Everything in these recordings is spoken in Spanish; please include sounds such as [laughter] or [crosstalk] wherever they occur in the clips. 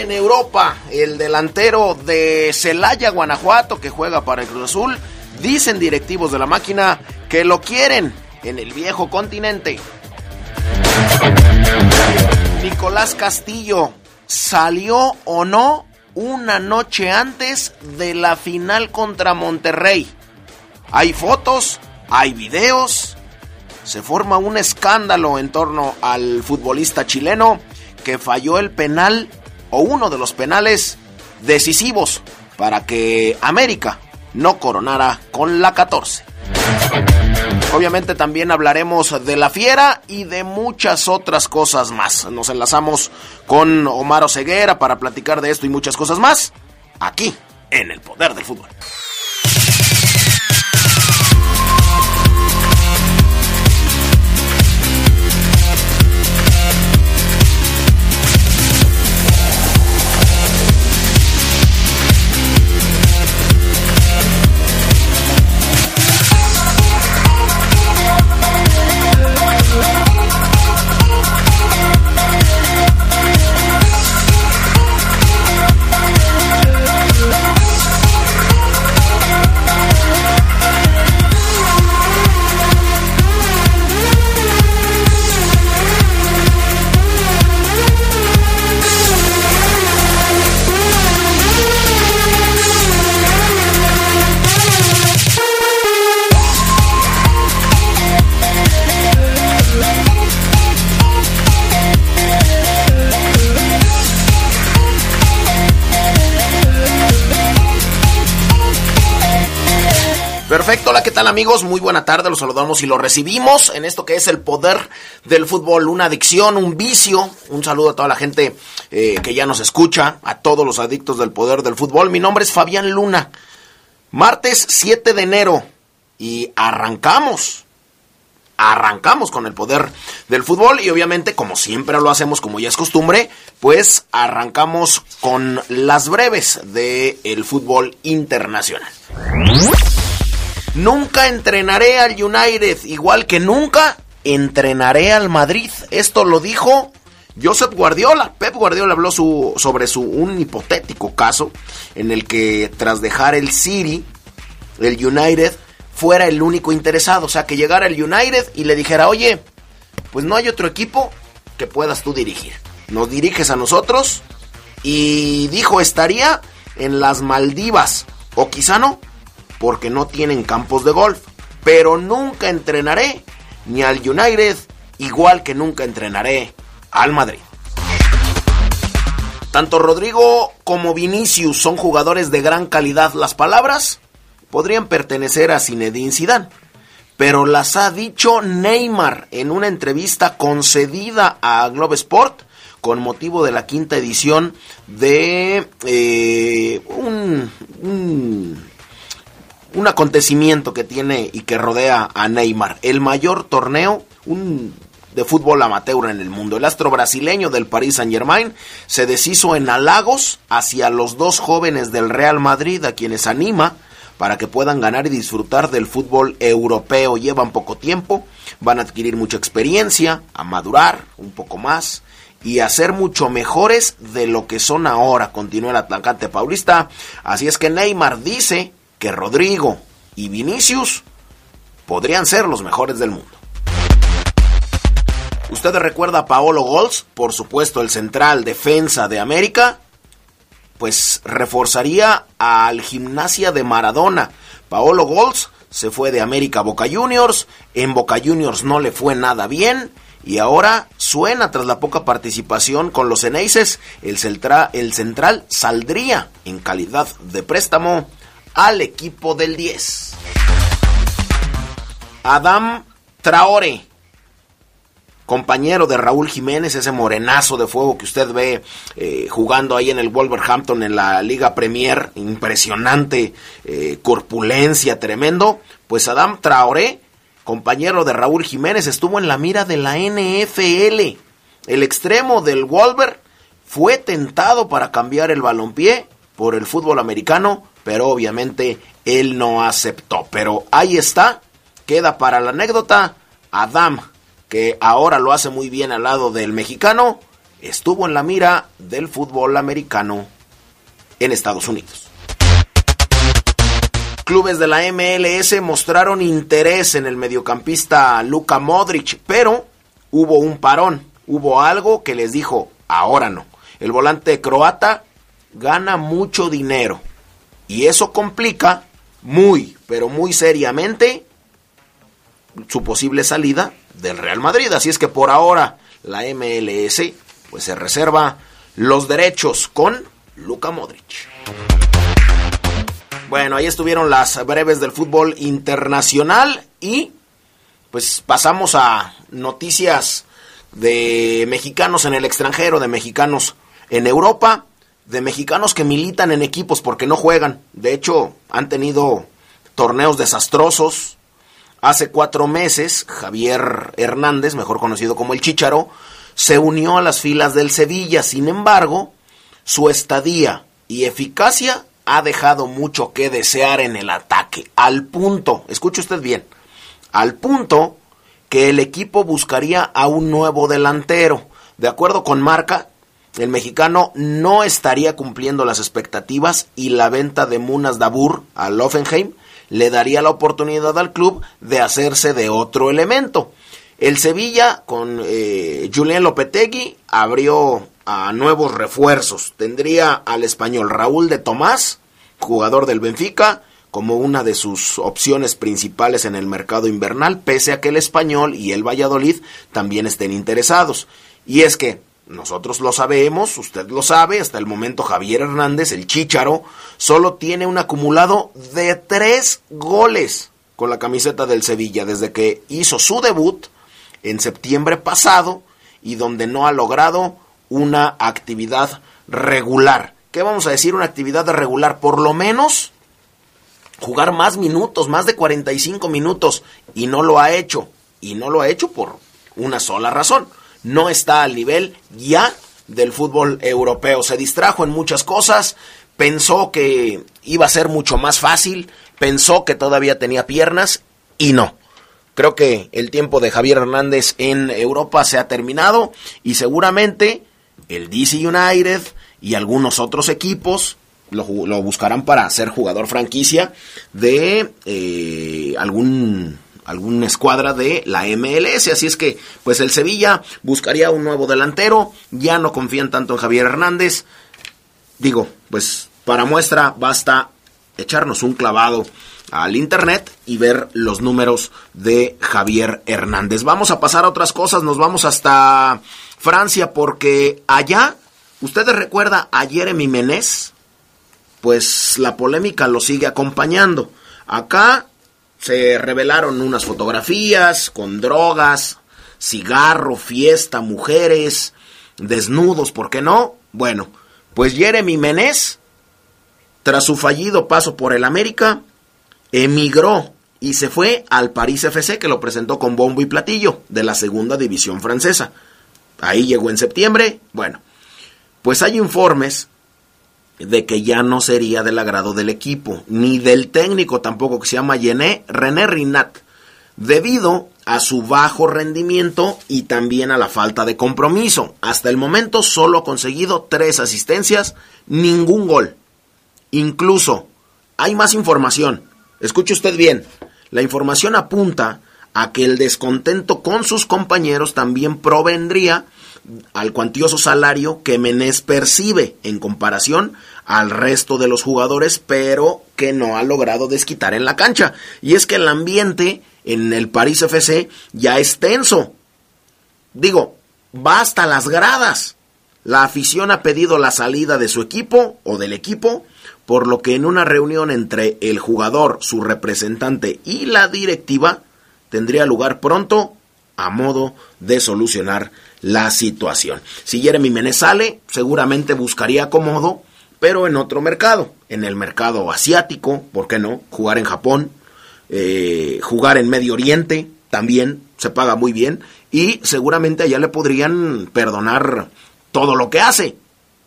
En Europa. El delantero de Celaya, Guanajuato, que juega para el Cruz Azul, dicen directivos de la máquina que lo quieren en el viejo continente. Nicolás Castillo salió o no una noche antes de la final contra Monterrey. Hay fotos, hay videos, se forma un escándalo en torno al futbolista chileno que falló el penal o uno de los penales decisivos para que América no coronara con la 14. Obviamente también hablaremos de la fiera y de muchas otras cosas más. Nos enlazamos con Omar Oseguera para platicar de esto y muchas cosas más aquí en el Poder del Fútbol. Perfecto, hola, ¿qué tal amigos? Muy buena tarde, los saludamos y los recibimos en esto que es el poder del fútbol, una adicción, un vicio. Un saludo a toda la gente eh, que ya nos escucha, a todos los adictos del poder del fútbol. Mi nombre es Fabián Luna. Martes 7 de enero y arrancamos. Arrancamos con el poder del fútbol y obviamente como siempre lo hacemos como ya es costumbre, pues arrancamos con las breves del el fútbol internacional. Nunca entrenaré al United, igual que nunca entrenaré al Madrid. Esto lo dijo Josep Guardiola. Pep Guardiola habló su, sobre su, un hipotético caso en el que tras dejar el City, el United fuera el único interesado. O sea, que llegara el United y le dijera, oye, pues no hay otro equipo que puedas tú dirigir. Nos diriges a nosotros. Y dijo, estaría en las Maldivas. O quizá no, porque no tienen campos de golf. Pero nunca entrenaré ni al United, igual que nunca entrenaré al Madrid. Tanto Rodrigo como Vinicius son jugadores de gran calidad. Las palabras podrían pertenecer a Zinedine Zidane, pero las ha dicho Neymar en una entrevista concedida a Globe Sport con motivo de la quinta edición de eh, un, un un acontecimiento que tiene y que rodea a Neymar. El mayor torneo de fútbol amateur en el mundo. El astro brasileño del Paris Saint Germain se deshizo en halagos hacia los dos jóvenes del Real Madrid a quienes anima para que puedan ganar y disfrutar del fútbol europeo. Llevan poco tiempo, van a adquirir mucha experiencia, a madurar un poco más y a ser mucho mejores de lo que son ahora, continúa el atacante paulista. Así es que Neymar dice que Rodrigo y Vinicius podrían ser los mejores del mundo. ¿Usted recuerda a Paolo Golds? Por supuesto, el central defensa de América. Pues reforzaría al gimnasia de Maradona. Paolo Golds se fue de América a Boca Juniors. En Boca Juniors no le fue nada bien. Y ahora suena tras la poca participación con los Eneises. El, el central saldría en calidad de préstamo al equipo del 10. Adam Traore compañero de Raúl Jiménez, ese morenazo de fuego que usted ve eh, jugando ahí en el Wolverhampton en la Liga Premier, impresionante eh, corpulencia, tremendo, pues Adam Traoré, compañero de Raúl Jiménez, estuvo en la mira de la NFL. El extremo del Wolver fue tentado para cambiar el balompié por el fútbol americano, pero obviamente él no aceptó. Pero ahí está, queda para la anécdota, Adam que ahora lo hace muy bien al lado del mexicano, estuvo en la mira del fútbol americano en Estados Unidos. Clubes de la MLS mostraron interés en el mediocampista Luka Modric, pero hubo un parón, hubo algo que les dijo, ahora no. El volante croata gana mucho dinero y eso complica muy, pero muy seriamente su posible salida del Real Madrid. Así es que por ahora la MLS pues se reserva los derechos con Luka Modric. Bueno, ahí estuvieron las breves del fútbol internacional y pues pasamos a noticias de mexicanos en el extranjero, de mexicanos en Europa, de mexicanos que militan en equipos porque no juegan. De hecho, han tenido torneos desastrosos, Hace cuatro meses, Javier Hernández, mejor conocido como el Chicharo, se unió a las filas del Sevilla. Sin embargo, su estadía y eficacia ha dejado mucho que desear en el ataque. Al punto, escuche usted bien, al punto que el equipo buscaría a un nuevo delantero. De acuerdo con Marca, el mexicano no estaría cumpliendo las expectativas y la venta de Munas Dabur al Offenheim le daría la oportunidad al club de hacerse de otro elemento. El Sevilla con eh, Julián Lopetegui abrió a nuevos refuerzos. Tendría al español Raúl de Tomás, jugador del Benfica, como una de sus opciones principales en el mercado invernal, pese a que el español y el Valladolid también estén interesados. Y es que nosotros lo sabemos, usted lo sabe, hasta el momento Javier Hernández, el Chícharo, solo tiene un acumulado de tres goles con la camiseta del Sevilla desde que hizo su debut en septiembre pasado y donde no ha logrado una actividad regular. ¿Qué vamos a decir? Una actividad regular, por lo menos jugar más minutos, más de 45 minutos, y no lo ha hecho. Y no lo ha hecho por una sola razón no está al nivel ya del fútbol europeo. Se distrajo en muchas cosas, pensó que iba a ser mucho más fácil, pensó que todavía tenía piernas y no. Creo que el tiempo de Javier Hernández en Europa se ha terminado y seguramente el DC United y algunos otros equipos lo, buscarán para ser jugador franquicia de eh, algún alguna escuadra de la MLS. Así es que, pues el Sevilla buscaría un nuevo delantero. Ya no confían tanto en Javier Hernández. Digo, pues para muestra basta echarnos un clavado al internet y ver los números de Javier Hernández. Vamos a pasar a otras cosas, nos vamos hasta Francia porque allá, ¿ustedes recuerda a Jeremy Menez? Pues la polémica lo sigue acompañando. Acá se revelaron unas fotografías con drogas, cigarro, fiesta, mujeres, desnudos, ¿por qué no? Bueno, pues Jeremy Menez, tras su fallido paso por el América, emigró y se fue al París FC que lo presentó con bombo y platillo de la segunda división francesa. Ahí llegó en septiembre. Bueno, pues hay informes de que ya no sería del agrado del equipo, ni del técnico tampoco, que se llama René, René Rinat, debido a su bajo rendimiento y también a la falta de compromiso. Hasta el momento solo ha conseguido tres asistencias, ningún gol. Incluso, hay más información. Escuche usted bien, La información apunta a que el descontento con sus compañeros también provendría al cuantioso salario que Menés percibe en comparación al resto de los jugadores, pero que no ha logrado desquitar en la cancha. Y es que el ambiente en el París FC ya es tenso. Digo, va hasta las gradas. La afición ha pedido la salida de su equipo o del equipo, por lo que en una reunión entre el jugador, su representante y la directiva tendría lugar pronto a modo de solucionar la situación. Si Jeremy Menez sale, seguramente buscaría acomodo, pero en otro mercado, en el mercado asiático, ¿por qué no? Jugar en Japón, eh, jugar en Medio Oriente, también se paga muy bien, y seguramente allá le podrían perdonar todo lo que hace.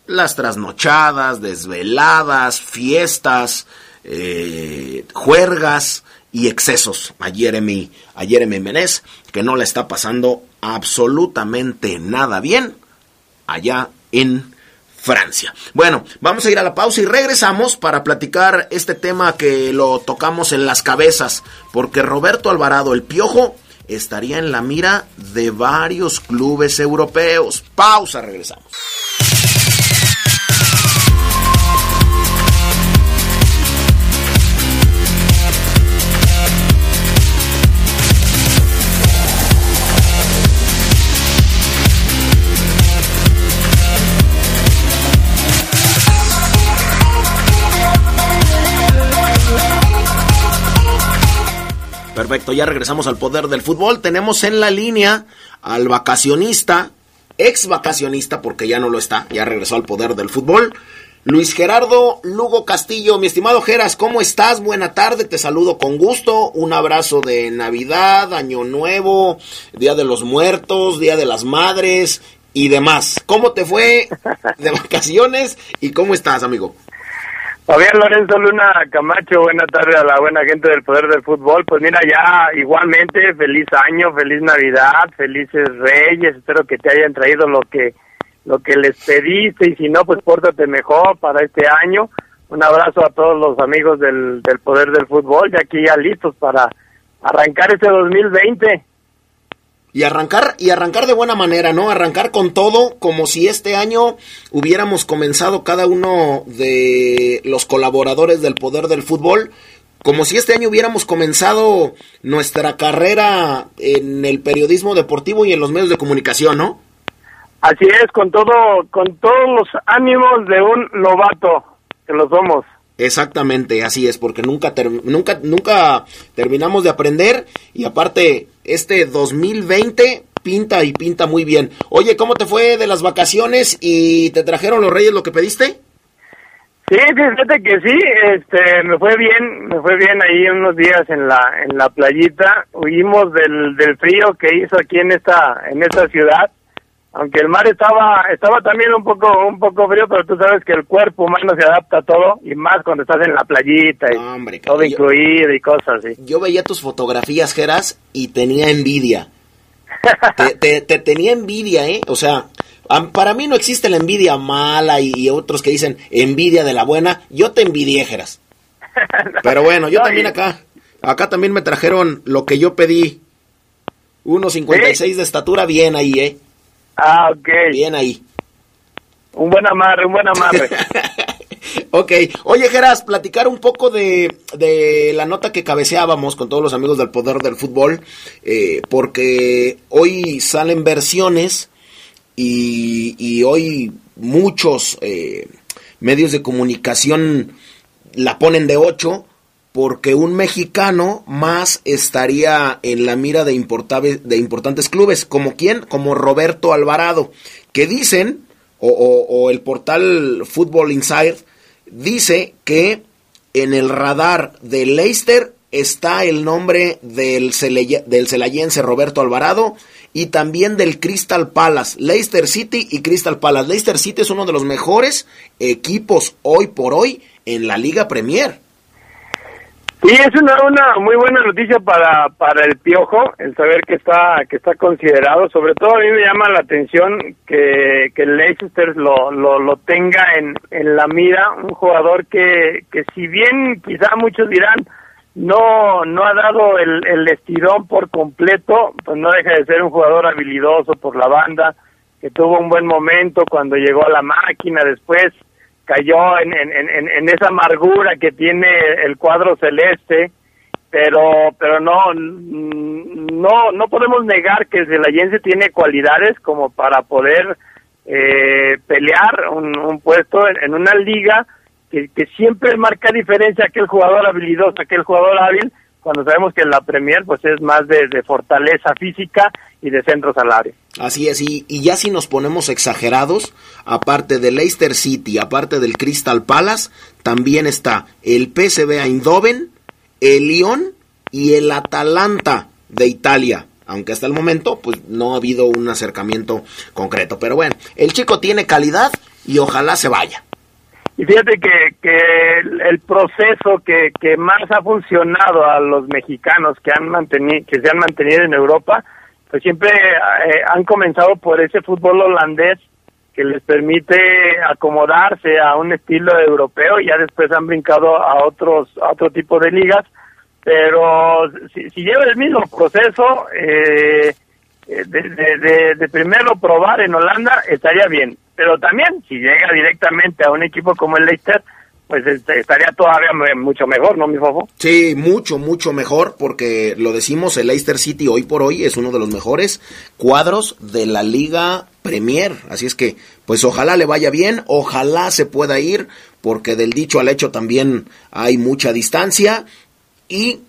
Las trasnochadas, desveladas, fiestas, eh, juergas y excesos a Jeremy, a Jeremy que no le está pasando absolutamente nada bien allá en Francia. Bueno, vamos a ir a la pausa y regresamos para platicar este tema que lo tocamos en las cabezas, porque Roberto Alvarado, el Piojo, estaría en la mira de varios clubes europeos. Pausa, regresamos. Perfecto, ya regresamos al poder del fútbol. Tenemos en la línea al vacacionista, ex vacacionista, porque ya no lo está, ya regresó al poder del fútbol. Luis Gerardo Lugo Castillo, mi estimado Geras, ¿cómo estás? Buena tarde, te saludo con gusto. Un abrazo de Navidad, Año Nuevo, Día de los Muertos, Día de las Madres y demás. ¿Cómo te fue de vacaciones y cómo estás, amigo? Fabián Lorenzo Luna Camacho, buena tarde a la buena gente del Poder del Fútbol. Pues mira, ya igualmente, feliz año, feliz Navidad, felices Reyes, espero que te hayan traído lo que lo que les pediste y si no, pues pórtate mejor para este año. Un abrazo a todos los amigos del, del Poder del Fútbol, ya aquí ya listos para arrancar este 2020 y arrancar y arrancar de buena manera, ¿no? Arrancar con todo como si este año hubiéramos comenzado cada uno de los colaboradores del poder del fútbol como si este año hubiéramos comenzado nuestra carrera en el periodismo deportivo y en los medios de comunicación, ¿no? Así es, con todo con todos los ánimos de un novato que lo somos. Exactamente, así es, porque nunca, nunca, nunca terminamos de aprender y aparte este 2020 pinta y pinta muy bien. Oye, ¿cómo te fue de las vacaciones y te trajeron los reyes lo que pediste? Sí, fíjate que sí, este, me fue bien, me fue bien ahí unos días en la, en la playita, huimos del, del frío que hizo aquí en esta, en esta ciudad, aunque el mar estaba estaba también un poco un poco frío pero tú sabes que el cuerpo humano se adapta a todo y más cuando estás en la playita y todo incluido y cosas así. Yo veía tus fotografías Geras y tenía envidia. Te, te, tenía envidia eh o sea para mí no existe la envidia mala y, otros que dicen envidia de la buena. Yo te envidié Geras. [laughs] Pero bueno yo también acá acá también me trajeron lo que yo pedí. 1.56 de estatura bien ahí eh Ah, ok. Bien ahí. Un buen amarre, un buen amarre. [laughs] ok. Oye, Geras, platicar un poco de, de, la nota que cabeceábamos con todos los amigos del Poder del Fútbol, eh, porque hoy salen versiones y, y hoy muchos eh, medios de comunicación la ponen de 8 porque un mexicano más estaría en la mira de, importantes clubes, como quién, como Roberto Alvarado, que dicen, o, el portal Football Insider dice que en el radar de Leicester está el nombre del, del celayense Roberto Alvarado y también del Crystal Palace, Leicester City y Crystal Palace. Leicester City es uno de los mejores equipos hoy por hoy en la Liga Premier. Sí, es una, una muy buena noticia para, para el Piojo, el saber que está que está considerado. Sobre todo a mí me llama la atención que, que Leicester lo, lo, lo tenga en, en la mira, un jugador que, que si bien quizá muchos dirán no no ha dado el, el estirón por completo, pues no deja de ser un jugador habilidoso por la banda, que tuvo un buen momento cuando llegó a la máquina, después cayó en, en, en, en esa amargura que tiene el cuadro celeste, pero pero no no no podemos negar que Zelayense tiene cualidades como para poder eh, pelear un, un puesto en, en una liga que, que, siempre marca diferencia aquel jugador habilidoso, aquel jugador hábil, cuando sabemos que la Premier pues es más de, de fortaleza física y de centro salario. Así es, y, y, ya si nos ponemos exagerados, aparte del Leicester City, aparte del Crystal Palace, también está el PSV Eindhoven, el Lyon y el Atalanta de Italia. Aunque hasta el momento, pues no ha habido un acercamiento concreto. Pero bueno, el chico tiene calidad y ojalá se vaya. Y fíjate que, que el, proceso que, que más ha funcionado a los mexicanos que han mantenido, que se han mantenido en Europa, pues siempre eh, han comenzado por ese fútbol holandés que les permite acomodarse a un estilo europeo y ya después han brincado a otros a otro tipo de ligas. Pero si, si lleva el mismo proceso eh, de, de, de, primero probar en Holanda estaría bien pero también si llega directamente a un equipo como el Leicester pues este, estaría todavía mucho mejor, ¿no, mi fofo? Sí, mucho, mucho mejor, porque lo decimos, el Leicester City hoy por hoy es uno de los mejores cuadros de la Liga Premier. Así es que, pues ojalá le vaya bien, ojalá se pueda ir, porque del dicho al hecho también hay mucha distancia. Y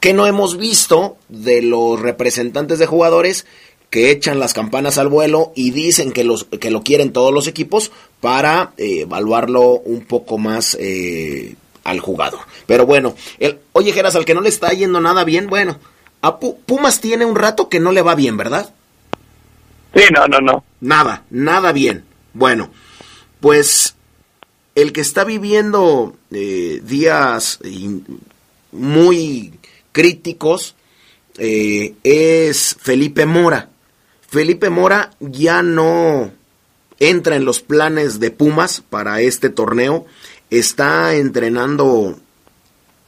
que no hemos visto de los representantes de jugadores que echan las campanas al vuelo y dicen que, los, que lo quieren todos los equipos para eh, evaluarlo un poco más eh, al jugador. Pero bueno, el, oye Geras, al que no le está yendo nada bien, bueno, a Pumas tiene un rato que no le va bien, ¿verdad? Sí, no, no, no. Nada, nada bien. Bueno, pues el que está viviendo eh, días muy críticos es Felipe Mora. Felipe Mora ya no entra en los planes de Pumas para este torneo. Está entrenando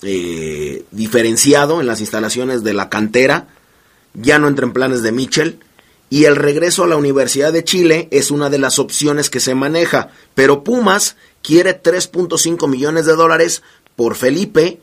eh, diferenciado en las instalaciones de la cantera. Ya no entra en planes de Michel. Y el regreso a la Universidad de Chile es una de las opciones que se maneja. Pero Pumas quiere 3.5 millones de dólares por Felipe,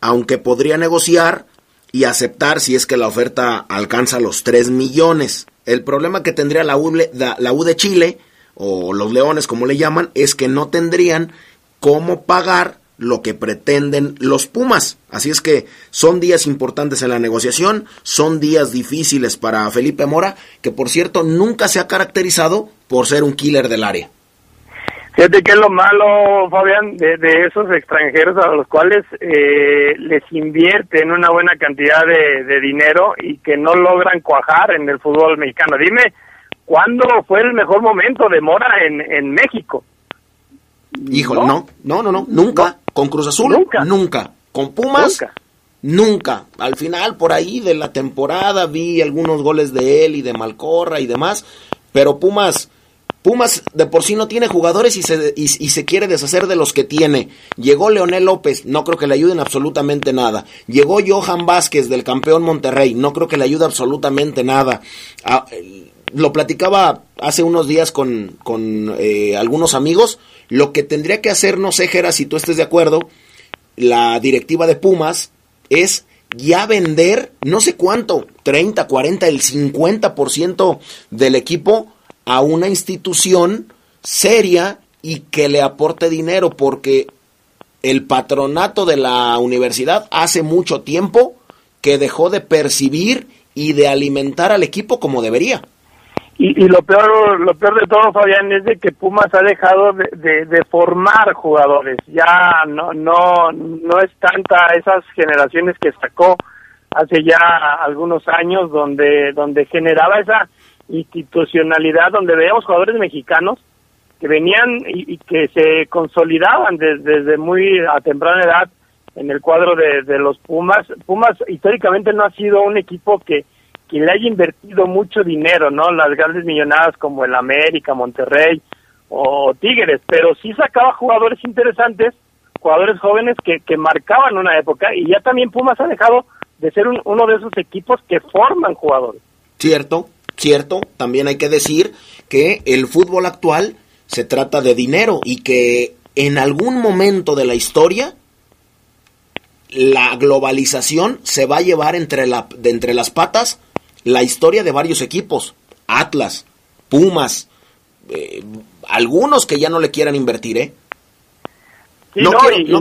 aunque podría negociar y aceptar si es que la oferta alcanza los 3 millones. El problema que tendría la U, la U de Chile, o los Leones como le llaman, es que no tendrían cómo pagar lo que pretenden los Pumas. Así es que son días importantes en la negociación, son días difíciles para Felipe Mora, que por cierto nunca se ha caracterizado por ser un killer del área. Fíjate que es lo malo, Fabián, de, de esos extranjeros a los cuales eh, les invierten una buena cantidad de, de, dinero y que no logran cuajar en el fútbol mexicano. Dime, ¿cuándo fue el mejor momento de Mora en, en México? Híjole, no, no, no, no, nunca. Con Cruz Azul, nunca. nunca. Con Pumas, nunca. Nunca. Al final, por ahí de la temporada, vi algunos goles de él y de Malcorra y demás, pero Pumas Pumas de por sí no tiene jugadores y se, y, se quiere deshacer de los que tiene. Llegó Leonel López, no creo que le ayuden absolutamente nada. Llegó Johan Vázquez del campeón Monterrey, no creo que le ayude absolutamente nada. Ah, lo platicaba hace unos días con, con eh, algunos amigos. Lo que tendría que hacer, no sé, Jera, si tú estés de acuerdo, la directiva de Pumas es ya vender no sé cuánto, 30, 40, el 50% del equipo a una institución seria y que le aporte dinero, porque el patronato de la universidad hace mucho tiempo que dejó de percibir y de alimentar al equipo como debería. Y, y lo peor lo peor de todo, Fabián, es de que Pumas ha dejado de, de, formar jugadores. Ya no no no es tanta esas generaciones que sacó hace ya algunos años donde donde generaba esa institucionalidad donde veíamos jugadores mexicanos que venían y, que se consolidaban desde, muy a temprana edad en el cuadro de, de, los Pumas. Pumas históricamente no ha sido un equipo que, que le haya invertido mucho dinero, ¿no? Las grandes millonadas como el América, Monterrey o Tigres, pero sí sacaba jugadores interesantes jugadores jóvenes que, que marcaban una época y ya también Pumas ha dejado de ser uno de esos equipos que forman jugadores. Cierto, cierto, también hay que decir que el fútbol actual se trata de dinero y que en algún momento de la historia la globalización se va a llevar entre, la, de entre las patas la historia de varios equipos, Atlas, Pumas, eh, algunos que ya no le quieran invertir, ¿eh? no,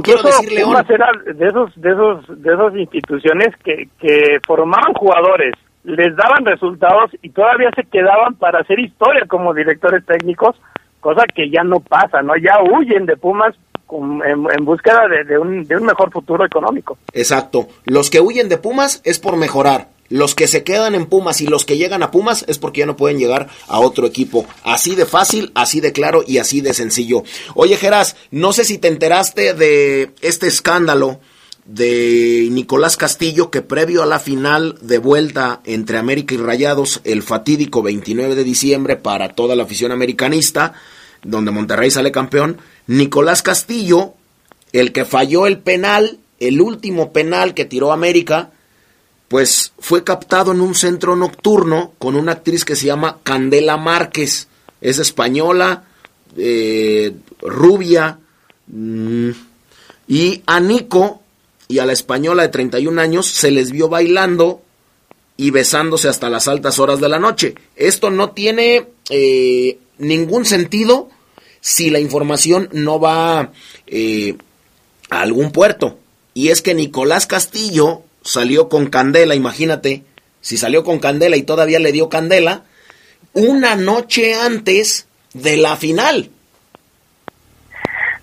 quiero, decir León. Era de esos, de esos, de esas instituciones que, que formaban jugadores, les daban resultados y todavía se quedaban para hacer historia como directores técnicos, cosa que ya no pasa, ¿no? Ya huyen de Pumas en, búsqueda de, un, de un mejor futuro económico. Exacto. Los que huyen de Pumas es por mejorar. Los que se quedan en Pumas y los que llegan a Pumas es porque ya no pueden llegar a otro equipo. Así de fácil, así de claro y así de sencillo. Oye, Geras, no sé si te enteraste de este escándalo de Nicolás Castillo que previo a la final de vuelta entre América y Rayados el fatídico 29 de diciembre para toda la afición americanista, donde Monterrey sale campeón, Nicolás Castillo, el que falló el penal, el último penal que tiró América, pues fue captado en un centro nocturno con una actriz que se llama Candela Márquez. Es española, eh, rubia, mm, y a Nico y a la española de 31 años se les vio bailando y besándose hasta las altas horas de la noche. Esto no tiene eh, ningún sentido si la información no va eh, a algún puerto. Y es que Nicolás Castillo salió con Candela, imagínate, si salió con Candela y todavía le dio Candela, una noche antes de la final.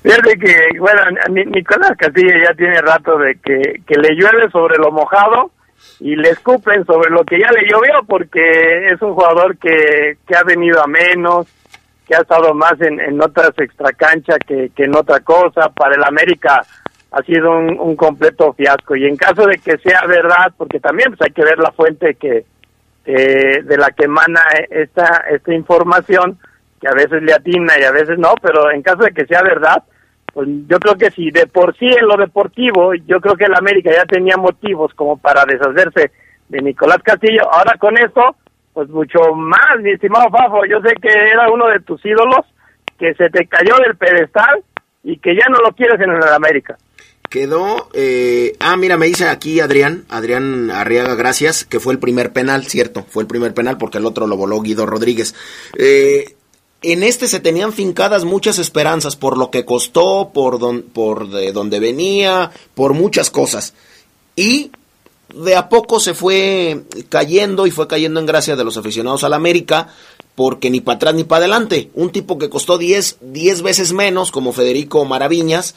Fíjate que, bueno, Nicolás Castillo ya tiene rato de que, que le llueve sobre lo mojado y le escupen sobre lo que ya le llovió porque es un jugador que, que ha venido a menos, que ha estado más en, en otras extracancha que, que en otra cosa. Para el América ha sido un, completo fiasco. Y en caso de que sea verdad, porque también pues, hay que ver la fuente que eh, de la que emana esta, esta información, que a veces le atina y a veces no, pero en caso de que sea verdad, pues yo creo que si de por sí en lo deportivo, yo creo que el América ya tenía motivos como para deshacerse de Nicolás Castillo. Ahora con esto, pues mucho más, mi estimado Fafo, yo sé que era uno de tus ídolos, que se te cayó del pedestal y que ya no lo quieres en el América. Quedó, eh, ah, mira, me dice aquí Adrián, Adrián Arriaga, gracias, que fue el primer penal, cierto, fue el primer penal porque el otro lo voló Guido Rodríguez. Eh, en este se tenían fincadas muchas esperanzas por lo que costó, por, don, por de dónde venía, por muchas cosas. Y de a poco se fue cayendo y fue cayendo en gracia de los aficionados al América, porque ni para atrás ni para adelante. Un tipo que costó 10 veces menos, como Federico Maraviñas,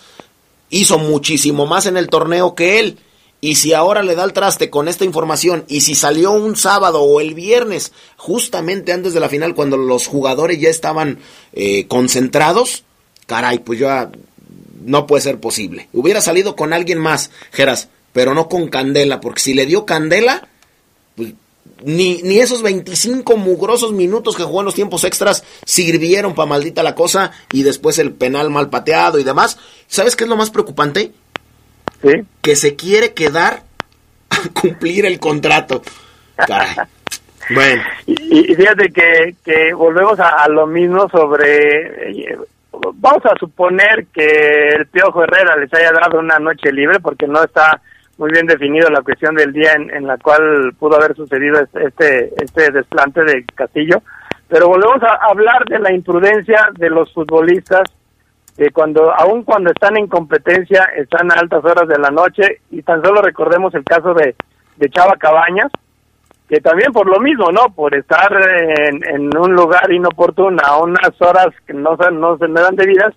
hizo muchísimo más en el torneo que él. Y si ahora le da el traste con esta información y si salió un sábado o el viernes, justamente antes de la final, cuando los jugadores ya estaban eh, concentrados, caray, pues ya no puede ser posible. Hubiera salido con alguien más, Geras, pero no con Candela, porque si le dio Candela, pues ni, ni esos 25 mugrosos minutos que jugó en los tiempos extras sirvieron para maldita la cosa y después el penal mal pateado y demás. ¿Sabes qué es lo más preocupante? Que se quiere quedar [laughs] a cumplir el contrato. [laughs] Bueno. Y, fíjate que, que volvemos a, lo mismo sobre... Eh, vamos a suponer que el Piojo Herrera les haya dado una noche libre porque no está muy bien definido la cuestión del día en, la cual pudo haber sucedido este, este, este desplante de Castillo. Pero volvemos a hablar de la imprudencia de los futbolistas, que cuando, aun cuando están en competencia, están a altas horas de la noche, y tan solo recordemos el caso de, de Chava Cabañas, que también por lo mismo, ¿no? Por estar en, un lugar inoportuno a unas horas que no, no se me dan debidas,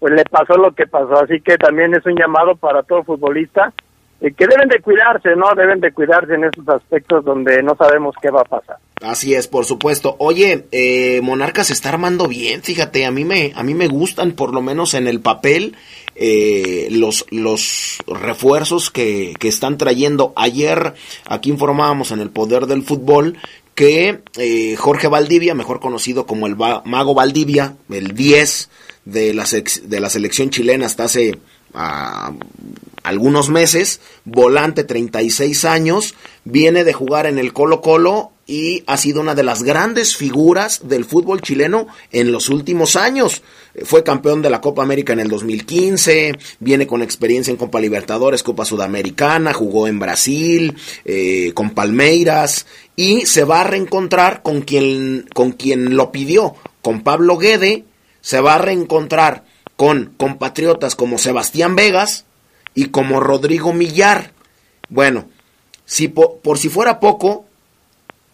pues le pasó lo que pasó. Así que también es un llamado para todo futbolista eh, que deben de cuidarse, ¿no? Deben de cuidarse en esos aspectos donde no sabemos qué va a pasar. Así es, por supuesto. Oye, eh, Monarca se está armando bien, fíjate, a mí me, a mí me gustan, por lo menos en el papel, eh, los, los refuerzos que, que están trayendo. Ayer aquí informábamos en el Poder del Fútbol que eh, Jorge Valdivia, mejor conocido como el Mago Valdivia, el 10 de la, de la selección chilena hasta hace algunos meses, volante 36 años, viene de jugar en el Colo Colo y ha sido una de las grandes figuras del fútbol chileno en los últimos años. Fue campeón de la Copa América en el 2015, viene con experiencia en Copa Libertadores, Copa Sudamericana, jugó en Brasil, eh, con Palmeiras y se va a reencontrar con quien, con quien lo pidió, con Pablo Guede, se va a reencontrar con compatriotas como Sebastián Vegas y como Rodrigo Millar. Bueno, si por si fuera poco,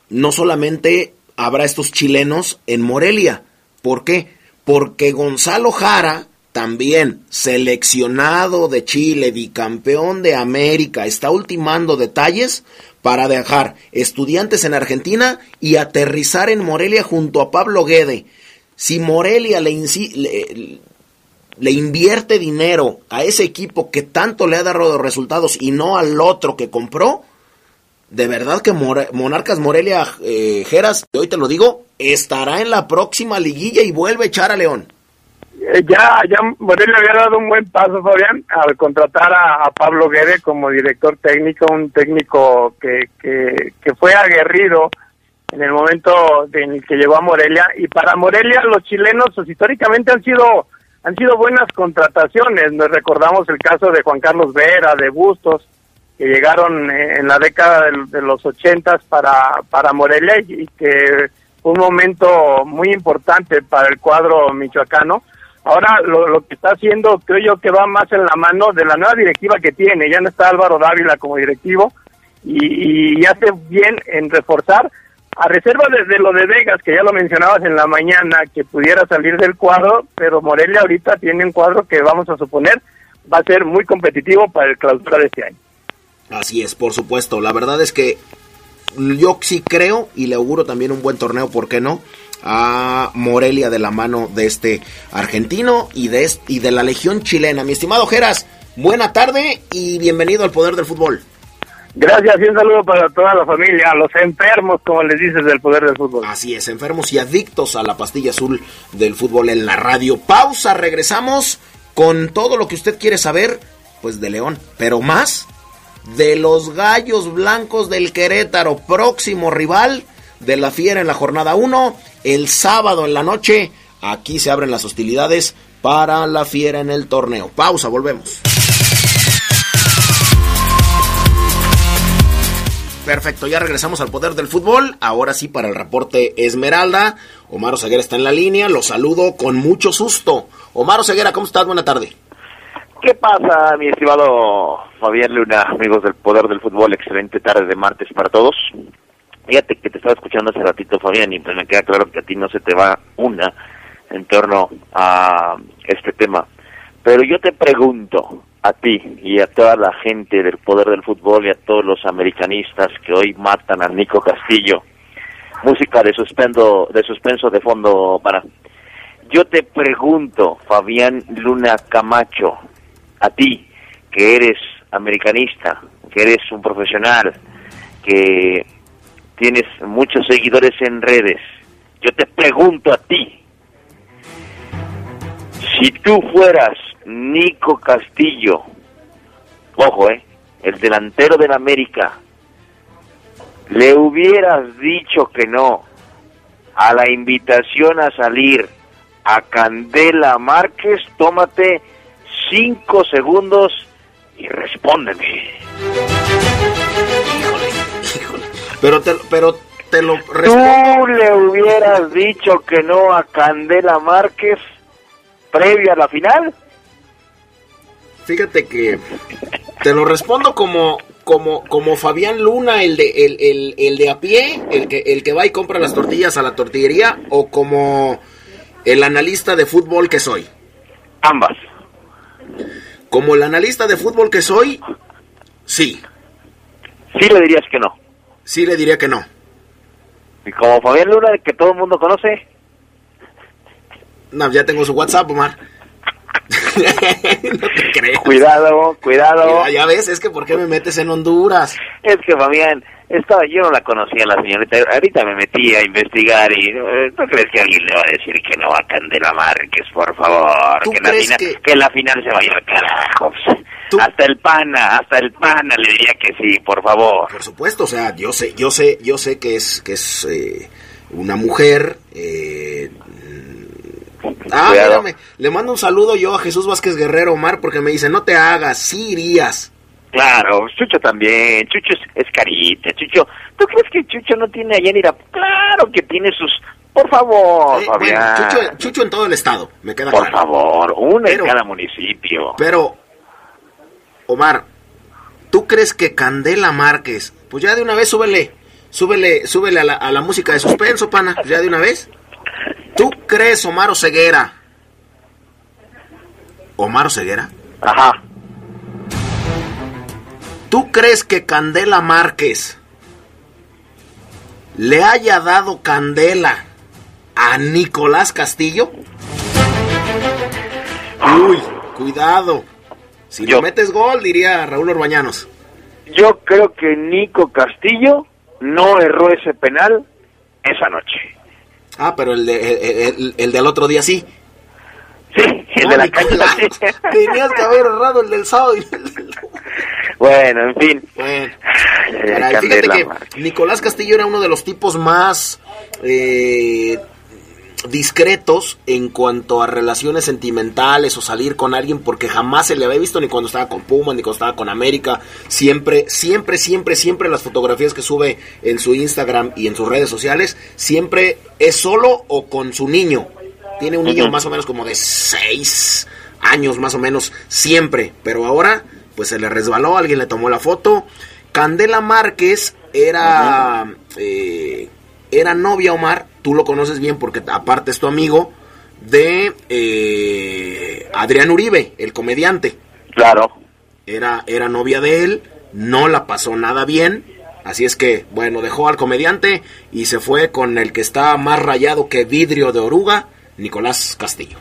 no solamente habrá estos chilenos en Morelia. ¿Por qué? Porque Gonzalo Jara, también seleccionado de Chile, bicampeón de América, está ultimando detalles para dejar estudiantes en Argentina y aterrizar en Morelia junto a Pablo Guede. Si Morelia le, le, le, invierte dinero a ese equipo que tanto le ha dado resultados y no al otro que compró, de verdad que Monarcas Morelia eh, Geras, hoy te lo digo, estará en la próxima liguilla y vuelve a echar a León. Eh, ya, ya Morelia había dado un buen paso, Fabián, al contratar a, Pablo Guede como director técnico, un técnico que, que, que fue aguerrido en el momento en el que llegó a Morelia. Y para Morelia, los chilenos pues, históricamente han sido han sido buenas contrataciones. Nos recordamos el caso de Juan Carlos Vera, de Bustos, que llegaron eh, en la década de, los ochentas para, para Morelia y que fue un momento muy importante para el cuadro michoacano. Ahora lo, lo que está haciendo creo yo que va más en la mano de la nueva directiva que tiene. Ya no está Álvaro Dávila como directivo y, y hace bien en reforzar a reserva de, lo de Vegas, que ya lo mencionabas en la mañana, que pudiera salir del cuadro, pero Morelia ahorita tiene un cuadro que vamos a suponer va a ser muy competitivo para el clausura de este año. Así es, por supuesto. La verdad es que yo sí creo y le auguro también un buen torneo, ¿por qué no? A Morelia de la mano de este argentino y de, y de la Legión chilena. Mi estimado Geras, buena tarde y bienvenido al Poder del Fútbol. Gracias y un saludo para toda la familia, los enfermos, como les dices, del Poder del Fútbol. Así es, enfermos y adictos a la pastilla azul del fútbol en la radio. Pausa, regresamos con todo lo que usted quiere saber, pues de León, pero más de los Gallos Blancos del Querétaro, próximo rival de la Fiera en la jornada 1, el sábado en la noche. Aquí se abren las hostilidades para la Fiera en el torneo. Pausa, volvemos. Perfecto, ya regresamos al poder del fútbol. Ahora sí, para el reporte Esmeralda. Omar Oseguera está en la línea. Lo saludo con mucho susto. Omar Oseguera, ¿cómo estás? Buena tarde. ¿Qué pasa, mi estimado Fabián Luna, amigos del Poder del Fútbol? Excelente tarde de martes para todos. Fíjate que te estaba escuchando hace ratito, Fabián, y pues me queda claro que a ti no se te va una en torno a este tema. Pero yo te pregunto a ti y a toda la gente del Poder del Fútbol y a todos los americanistas que hoy matan a Nico Castillo. Música de suspendo, de suspenso de fondo para. Yo te pregunto, Fabián Luna Camacho, a ti, que eres americanista, que eres un profesional, que tienes muchos seguidores en redes, yo te pregunto a ti, si tú fueras Nico Castillo, ojo, eh, el delantero del América, le hubieras dicho que no a la invitación a salir a Candela Márquez, tómate cinco segundos y respóndeme. Híjole, híjole. Pero te, pero te lo respondo. ¿Tú le hubieras dicho que no a Candela Márquez previo a la final? Fíjate que te lo respondo como como como Fabián Luna, el de el, el, el de a pie, el que el que va y compra las tortillas a la tortillería o como el analista de fútbol que soy. Ambas. Como el analista de fútbol que soy, sí. Sí le dirías que no. Sí le diría que no. Y como Fabián Luna, que todo el mundo conoce. No, ya tengo su WhatsApp, Omar. [laughs] no te. Cuidado, cuidado. ya ves, es que ¿por qué me metes en Honduras? Es que, Fabián, estaba, yo no la conocía la señorita. Ahorita me metí a investigar y eh, ¿no crees que alguien le va a decir que no va a Candela Márquez, por favor? Que la, final, que... la final se vaya al carajo. Hasta el pana, hasta el pana le diría que sí, por favor. Por supuesto, o sea, yo sé, yo sé, yo sé que es que es eh, una mujer. Eh, ah, mírame, le mando un saludo yo a Jesús Vázquez Guerrero Omar porque me dice no te hagas, sí irías. Claro, Chucho también, Chucho es, carita, Chucho, ¿tú crees que Chucho no tiene allá en Irapuato? Claro que tiene sus, por favor, Chucho, Chucho, en todo el estado, me queda Por favor, una en cada municipio. Pero, Omar, ¿tú crees que Candela Márquez, pues ya de una vez súbele, súbele, súbele a la, a la música de suspenso, pana, ya de una vez? ¿Tú crees, Omar Ceguera? ¿Omar Ceguera? Ajá. ¿Tú crees que Candela Márquez le haya dado candela a Nicolás Castillo? Uy, cuidado. Si yo, metes gol, diría Raúl Orbañanos. Yo creo que Nico Castillo no erró ese penal esa noche. Ah, pero el, de, el, del otro día sí. Sí, el de la cancha. [laughs] Tenías que haber errado el del sábado y el. Bueno, en fin. Bueno, fíjate que Nicolás Castillo era uno de los tipos más eh, discretos en cuanto a relaciones sentimentales o salir con alguien porque jamás se le había visto ni cuando estaba con Puma ni cuando estaba con América. Siempre, siempre, siempre, siempre las fotografías que sube en su Instagram y en sus redes sociales, siempre es solo o con su niño. Tiene un niño más o menos como de seis años más o menos, siempre. Pero ahora pues se le resbaló, alguien le tomó la foto. Candela Márquez era, eh, era novia, Omar, tú lo conoces bien porque aparte es tu amigo, de eh, Adrián Uribe, el comediante. Claro. Era, era novia de él, no la pasó nada bien, así es que, bueno, dejó al comediante y se fue con el que está más rayado que vidrio de oruga, Nicolás Castillo.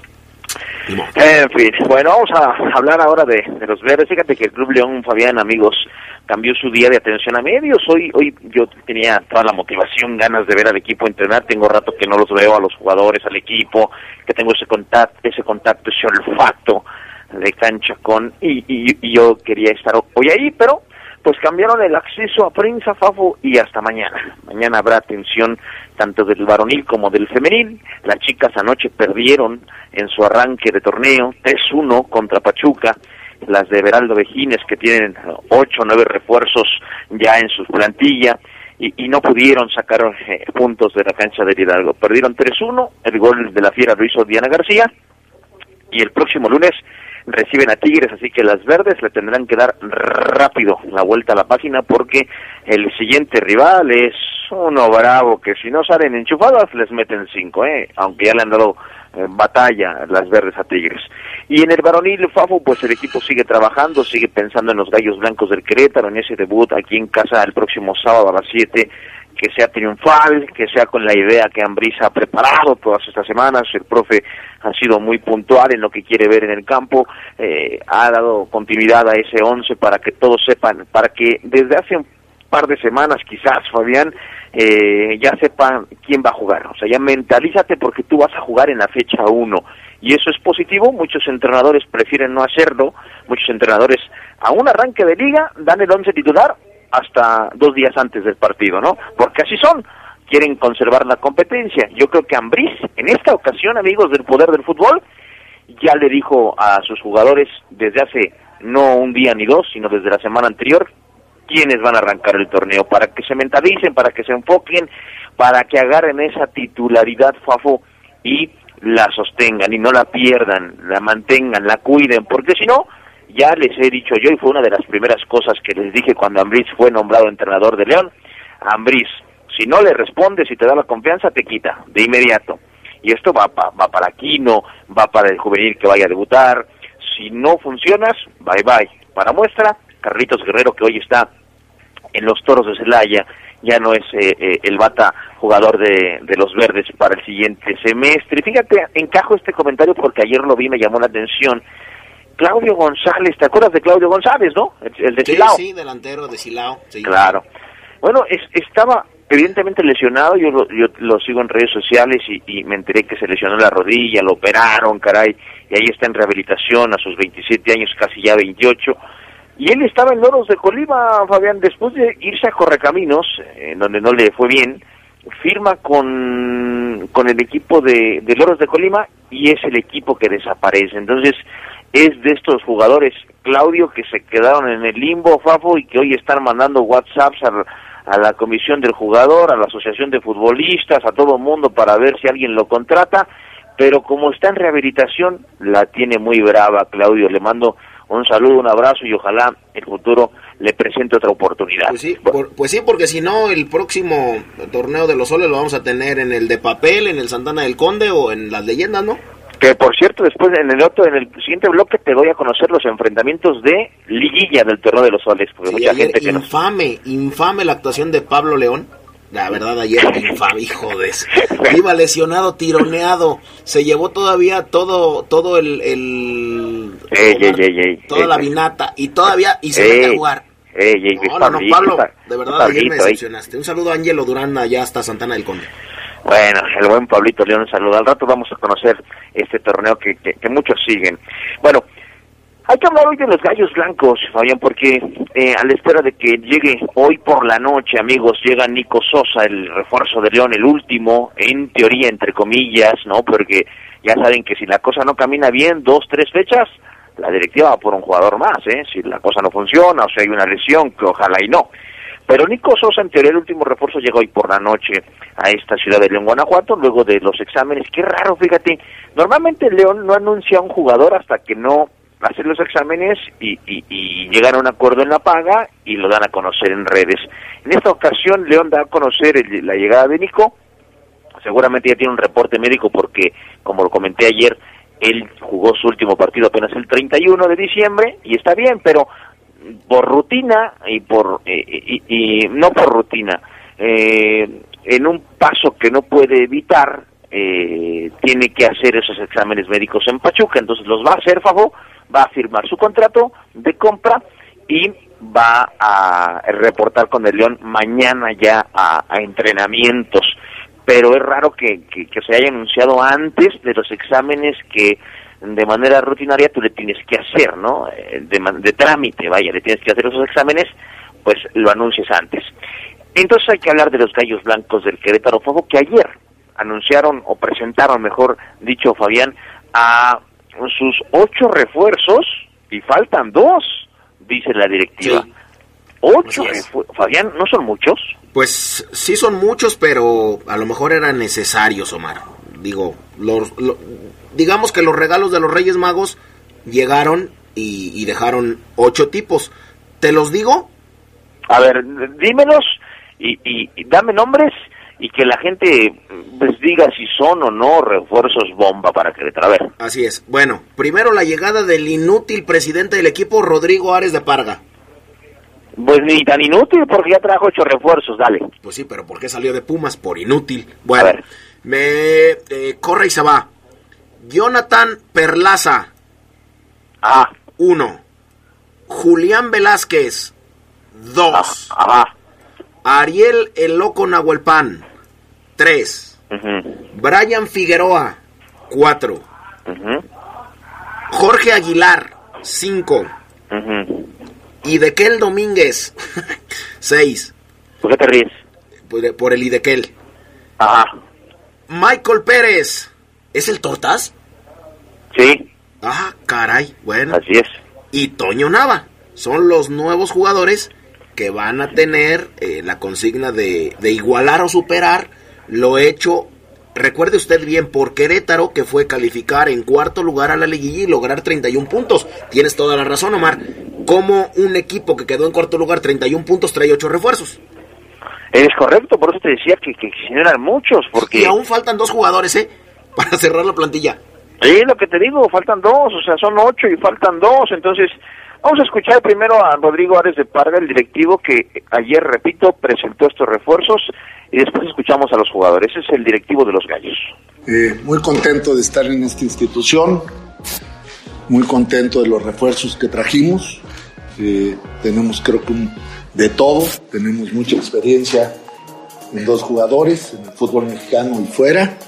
En fin, bueno, vamos a hablar ahora de, los verdes. Fíjate que el Club León, Fabián, amigos, cambió su día de atención a medios. Hoy, hoy yo tenía toda la motivación, ganas de ver al equipo entrenar. Tengo rato que no los veo a los jugadores, al equipo, que tengo ese contacto, ese contacto, ese olfato de cancha con y, y, yo quería estar hoy ahí, pero pues cambiaron el acceso a prensa, Fafo, y hasta mañana. Mañana habrá atención tanto del varonil como del femenil. Las chicas anoche perdieron en su arranque de torneo 3-1 contra Pachuca. Las de Beraldo Vejines, que tienen 8 o 9 refuerzos ya en su plantilla, y, y no pudieron sacar eh, puntos de la cancha de Hidalgo. Perdieron 3-1, el gol de la Fiera lo hizo Diana García, y el próximo lunes reciben a Tigres, así que las verdes le tendrán que dar rápido la vuelta a la página porque el siguiente rival es uno bravo que si no salen enchufadas les meten cinco, ¿eh? aunque ya le han dado eh, batalla las verdes a Tigres. Y en el varonil Fafo, pues el equipo sigue trabajando, sigue pensando en los gallos blancos del Querétaro, en ese debut aquí en casa el próximo sábado a las 7 que sea triunfal, que sea con la idea que Ambrisa ha preparado todas estas semanas. El profe ha sido muy puntual en lo que quiere ver en el campo, eh, ha dado continuidad a ese once para que todos sepan, para que desde hace un par de semanas quizás, Fabián, eh, ya sepan quién va a jugar. O sea, ya mentalízate porque tú vas a jugar en la fecha uno. Y eso es positivo, muchos entrenadores prefieren no hacerlo, muchos entrenadores a un arranque de liga dan el once titular hasta dos días antes del partido, ¿no? Porque así son, quieren conservar la competencia. Yo creo que Ambriz, en esta ocasión, amigos del poder del fútbol, ya le dijo a sus jugadores desde hace no un día ni dos, sino desde la semana anterior, quiénes van a arrancar el torneo, para que se mentalicen, para que se enfoquen, para que agarren esa titularidad, Fafo, y la sostengan y no la pierdan, la mantengan, la cuiden, porque si no, ya les he dicho yo, y fue una de las primeras cosas que les dije cuando Ambriz fue nombrado entrenador de León, Ambriz, si no le respondes y te da la confianza, te quita de inmediato. Y esto va, va para Aquino, va para el juvenil que vaya a debutar. Si no funcionas, bye bye. Para muestra, Carlitos Guerrero, que hoy está en los toros de Celaya, ya no es eh, eh, el bata jugador de, de, los verdes para el siguiente semestre. Fíjate, encajo este comentario porque ayer lo vi, me llamó la atención. Claudio González, ¿te acuerdas de Claudio González, no? El, de sí, Silao. Sí, delantero de Silao. Sí. Claro. Bueno, es, estaba evidentemente lesionado, yo lo, yo lo sigo en redes sociales y, y, me enteré que se lesionó la rodilla, lo operaron, caray, y ahí está en rehabilitación a sus 27 años, casi ya 28. Y él estaba en Loros de Colima, Fabián, después de irse a Correcaminos, en donde no le fue bien, firma con, con el equipo de, de Loros de Colima y es el equipo que desaparece. Entonces, es de estos jugadores, Claudio, que se quedaron en el limbo, Fafo, y que hoy están mandando WhatsApps a, la comisión del jugador, a la asociación de futbolistas, a todo el mundo para ver si alguien lo contrata, pero como está en rehabilitación, la tiene muy brava, Claudio. Le mando un saludo, un abrazo y ojalá el futuro le presente otra oportunidad. Pues sí, por, pues sí porque si no, el próximo torneo de los soles lo vamos a tener en el de papel, en el Santana del Conde o en las leyendas, ¿no? Que por cierto, después en el otro, en el siguiente bloque te doy a conocer los enfrentamientos de liguilla del torneo de los soles, porque sí, mucha gente que infame, nos... infame la actuación de Pablo León. La verdad, ayer [laughs] infame, hijo de eso. Iba lesionado, tironeado. Se llevó todavía todo, todo el, el ey, ey, ey, toda la vinata y todavía y se mete a jugar. no, no, no, Pablo, de verdad, ayer me decepcionaste. Un saludo a Ángelo Durán allá hasta Santana del Conde. Bueno, el buen Pablito León, un. Al rato vamos a conocer este torneo que, que, que muchos siguen. Bueno, hay que hablar hoy de los gallos blancos, Fabián, porque eh, a la espera de que llegue hoy por la noche, amigos, llega Nico Sosa, el refuerzo de León, el último, en teoría, entre comillas, ¿no? Porque ya saben que si la cosa no camina bien, dos, tres fechas, la directiva va por un jugador más, ¿eh? Si la cosa no funciona, o si hay una lesión, que ojalá y no. Pero Nico Sosa, en teoría, el último refuerzo llegó hoy por la noche a esta ciudad de León, Guanajuato, luego de los exámenes. Qué raro, fíjate. Normalmente León no anuncia a un jugador hasta que no hace los exámenes y, y, y llegan a un acuerdo en la paga y lo dan a conocer en redes. En esta ocasión, León da a conocer el, la llegada de Nico. Seguramente ya tiene un reporte médico porque, como lo comenté ayer, él jugó su último partido apenas el 31 de diciembre y está bien, pero por rutina y por eh, y, no por rutina eh, en un paso que no puede evitar eh, tiene que hacer esos exámenes médicos en Pachuca. Entonces los va a hacer Fabo va a firmar su contrato de compra y va a reportar con el León mañana ya a, entrenamientos. Pero es raro que, que se haya anunciado antes de los exámenes que de manera rutinaria tú le tienes que hacer, ¿no? De, de, trámite, vaya, le tienes que hacer esos exámenes, pues lo anuncias antes. Entonces hay que hablar de los gallos blancos del Querétaro Fuego que ayer anunciaron o presentaron, mejor dicho, Fabián, a sus ocho refuerzos y faltan dos, dice la directiva. Sí. Ocho, Fabián, ¿no son muchos? Pues sí son muchos, pero a lo mejor eran necesarios, Omar. Digo, los, los digamos que los regalos de los Reyes Magos llegaron y, y, dejaron ocho tipos. ¿Te los digo? A ver, dímelos y, y, y, dame nombres y que la gente pues diga si son o no refuerzos bomba para Querétaro. A ver. Así es. Bueno, primero la llegada del inútil presidente del equipo, Rodrigo Ares de Parga. Pues ni tan inútil porque ya trajo ocho refuerzos, dale. Pues sí, pero ¿por qué salió de Pumas? Por inútil. Bueno, me eh, corre y se va. Jonathan Perlaza. Ah. Uno. Julián Velázquez. Dos. Ah, ah. Ariel el Loco Nahuelpan. Tres. Uh -huh. Brian Figueroa. Cuatro. Uh -huh. Jorge Aguilar. Cinco. Uh -huh. Y Dequel Domínguez. [laughs] Seis. ¿Por qué te ríes? Por, por el Idequel. Ajá. Michael Pérez. ¿Es el Tortas? Sí. Ah, caray, bueno. Así es. Y Toño Nava. Son los nuevos jugadores que van a tener eh, la consigna de, de, igualar o superar lo hecho, recuerde usted bien, por Querétaro, que fue calificar en cuarto lugar a la liguilla y lograr 31 puntos. Tienes toda la razón, Omar. Como un equipo que quedó en cuarto lugar, 31 puntos, trae 8 refuerzos. Es correcto, por eso te decía que, que, que no eran muchos, porque... Y aún faltan dos jugadores, ¿eh? Para cerrar la plantilla. Sí, lo que te digo, faltan dos, o sea, son ocho y faltan dos, entonces Vamos a escuchar primero a Rodrigo Ares de Parga, el directivo que ayer, repito, presentó estos refuerzos y después escuchamos a los jugadores. Ese es el directivo de los Gallos. Eh, muy contento de estar en esta institución, muy contento de los refuerzos que trajimos. Eh, tenemos creo que un, de todo, tenemos mucha experiencia en dos jugadores, en el fútbol mexicano y fuera.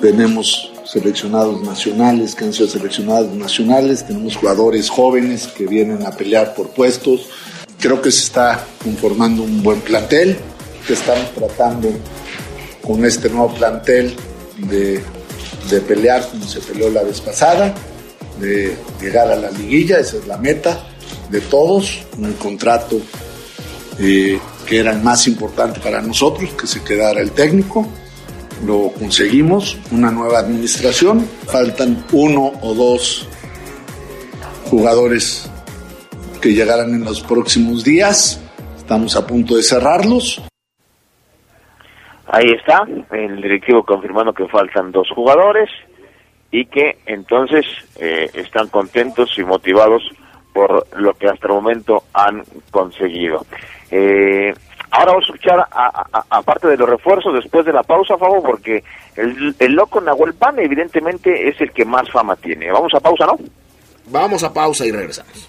Tenemos seleccionados nacionales que han sido seleccionados nacionales, tenemos jugadores jóvenes que vienen a pelear por puestos. Creo que se está conformando un buen plantel, estamos tratando con este nuevo plantel de, pelear como se peleó la vez pasada, de llegar a la liguilla, esa es la meta de todos, un contrato eh, que era el más importante para nosotros, que se quedara el técnico lo conseguimos, una nueva administración, faltan uno o dos jugadores que llegarán en los próximos días, estamos a punto de cerrarlos. Ahí está, el directivo confirmando que faltan dos jugadores y que entonces eh, están contentos y motivados por lo que hasta el momento han conseguido. Eh, Ahora vamos a escuchar, aparte de los refuerzos, después de la pausa, Fabo, porque el, el loco Nahuel evidentemente es el que más fama tiene. Vamos a pausa, ¿no? Vamos a pausa y regresamos.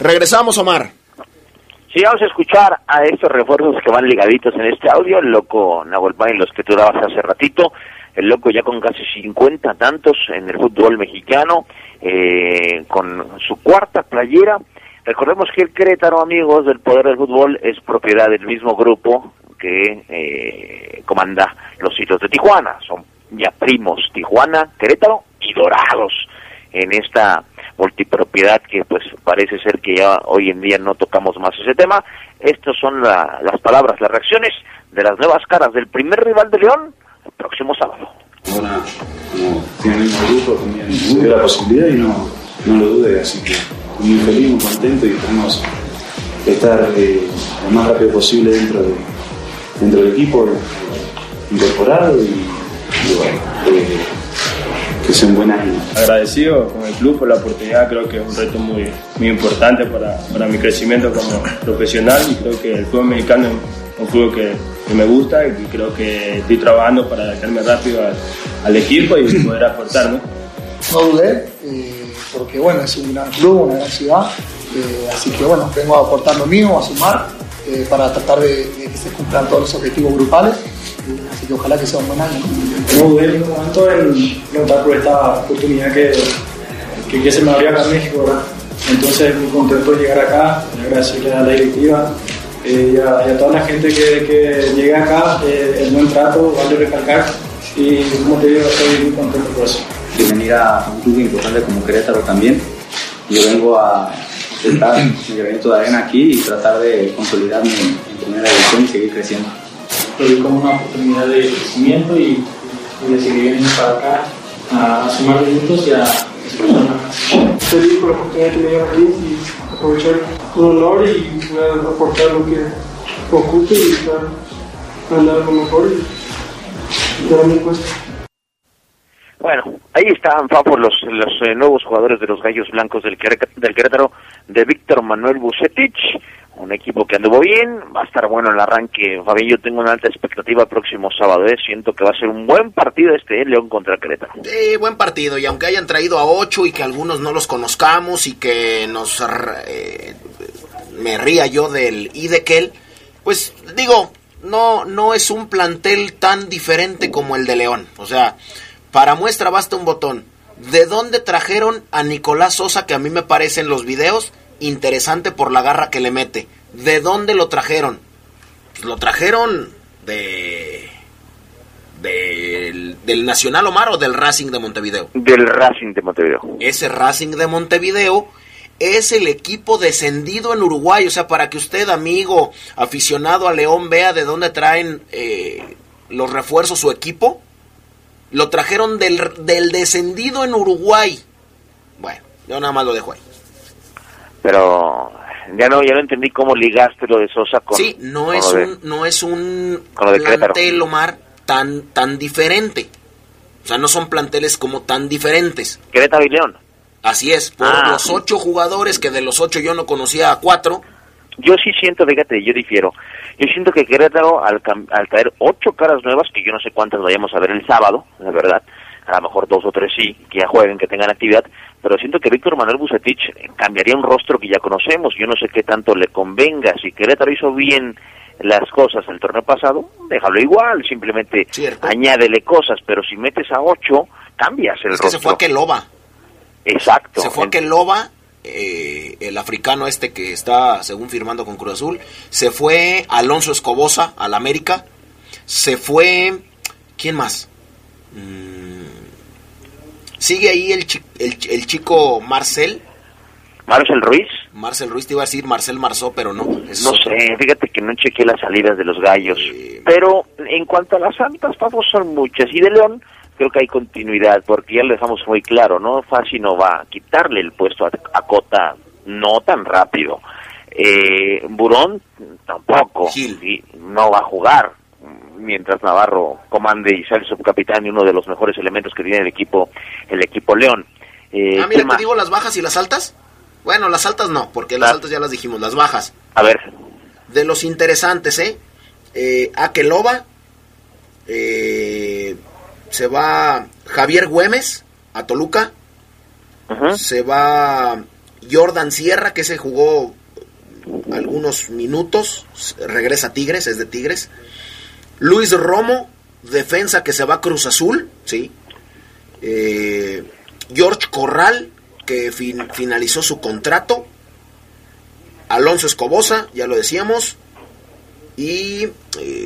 Regresamos, Omar. Sí, vamos a escuchar a estos refuerzos que van ligaditos en este audio. El loco Nahuel los que tú dabas hace ratito. El loco ya con casi 50 tantos en el fútbol mexicano, eh, con su cuarta playera. Recordemos que el Querétaro, amigos del Poder del Fútbol, es propiedad del mismo grupo que eh, comanda los hitos de Tijuana. Son ya primos Tijuana, Querétaro y Dorados en esta multipropiedad que pues parece ser que ya hoy en día no tocamos más ese tema. Estas son las palabras, las reacciones de las nuevas caras del primer rival de León el próximo sábado. Ahora, como tienen el grupo, también la posibilidad y no, no lo dude, así que muy feliz, muy contento y esperamos estar eh, lo más rápido posible dentro, de, dentro del equipo, incorporado y, bueno, eh, que sea un buen año. Agradecido con el club por la oportunidad, creo que es un reto muy, muy importante para, para mi crecimiento como profesional y creo que el fútbol mexicano es un fútbol que, que me gusta y creo que estoy trabajando para adaptarme rápido al, al equipo y poder aportar. No, no dudé, eh, porque bueno, es un gran club, una gran ciudad, eh, así que bueno, vengo a aportar lo mío, a sumar, eh, para tratar de, de que se cumplan todos los objetivos grupales Así que ojalá que sea un buen año. No dudé en un momento en preguntar por esta oportunidad que, que, se me abrió acá en México, ¿verdad? Entonces, muy contento de llegar acá, agradecerle a la directiva eh, y, a, toda la gente que, que llega acá, eh, el buen trato, vale recalcar. Y como te digo, estoy muy contento por eso. De venir a un club importante como Querétaro también. Yo vengo a intentar mi evento de arena aquí y tratar de consolidarme en primera división y seguir creciendo lo vi como una oportunidad de crecimiento y, y decidí venir para acá a, sumar minutos y a. Feliz por la oportunidad que me dio y aprovechar un honor y aportar lo que ocupe y estar andar lo mejor y dar mi puesto. Bueno, ahí están, Fafo, los, los eh, nuevos jugadores de los Gallos Blancos del, del Querétaro, de Víctor Manuel Bucetich, un equipo que anduvo bien, va a estar bueno el arranque, Fabián, yo tengo una alta expectativa el próximo sábado, ¿eh? siento que va a ser un buen partido este ¿eh? León contra el Querétaro. Sí, buen partido. Y aunque hayan traído a ocho y que algunos no los conozcamos y que nos eh, me ría yo del Idekel, pues digo, no, no es un plantel tan diferente como el de León. O sea, para muestra basta un botón. ¿De dónde trajeron a Nicolás Sosa, que a mí me parece en los videos interesante por la garra que le mete? ¿De dónde lo trajeron? Pues lo trajeron de del, del Nacional Omar o del Racing de Montevideo. Del Racing de Montevideo. Ese Racing de Montevideo es el equipo descendido en Uruguay. O sea, para que usted, amigo aficionado a León, vea de dónde traen eh, los refuerzos su equipo. Lo trajeron del, del descendido en Uruguay. Bueno, yo nada más lo dejo ahí. Pero ya no, ya no entendí cómo ligaste lo de Sosa con... Sí, no con es de- un, no es un plantel, Omar, tan, tan diferente. O sea, no son planteles como tan diferentes. Querétaro y León. Así es, por Ah. los ocho jugadores, que de los ocho yo no conocía a cuatro. Yo sí siento, fíjate, yo difiero. Yo siento que Querétaro, al, al traer ocho caras nuevas, que yo no sé cuántas vayamos a ver el sábado, la verdad, a lo mejor dos o tres sí, que ya jueguen, que tengan actividad, pero siento que Víctor Manuel Bucetich eh, cambiaría un rostro que ya conocemos. Yo no sé qué tanto le convenga. Si Querétaro hizo bien las cosas el torneo pasado, déjalo igual, simplemente añádele cosas, pero si metes a ocho, cambias el Es que rostro. se fue a Keloba. Exacto. Se fue a Keloba, eh, el africano este que está, según firmando con Cruz Azul. Se fue Alonso Escobosa al América. Se fue. ¿Quién más? Mm, sigue ahí el, chi- el, el chico Marcel. Marcel Ruiz. Marcel Ruiz te iba a decir Marcel Marzó, pero no. No sé, fíjate que no chequé las salidas de los gallos. Pero en cuanto a las santas, Pafos son muchas. Y de León, creo que hay continuidad, porque ya lo dejamos muy claro, ¿no? Fácil no va a quitarle el puesto a, a Cota, no tan rápido. Eh, Burón tampoco. Y no va a jugar mientras Navarro comande y el subcapitán y uno de los mejores elementos que tiene el equipo, el equipo León. Eh, Ah, ¿qué mira, te digo las bajas y las altas. Bueno, las altas no, porque las altas ya las dijimos, las bajas. A ver, De los interesantes, ¿eh? eh Akeloba, eh, se va Javier Güemes a Toluca, se va Jordan Sierra, que se jugó algunos minutos, regresa a Tigres, es de Tigres. Luis Romo, defensa que se va a Cruz Azul, sí. Eh, George Corral, que fin- finalizó su contrato. Alonso Escobosa, ya lo decíamos. Y, eh,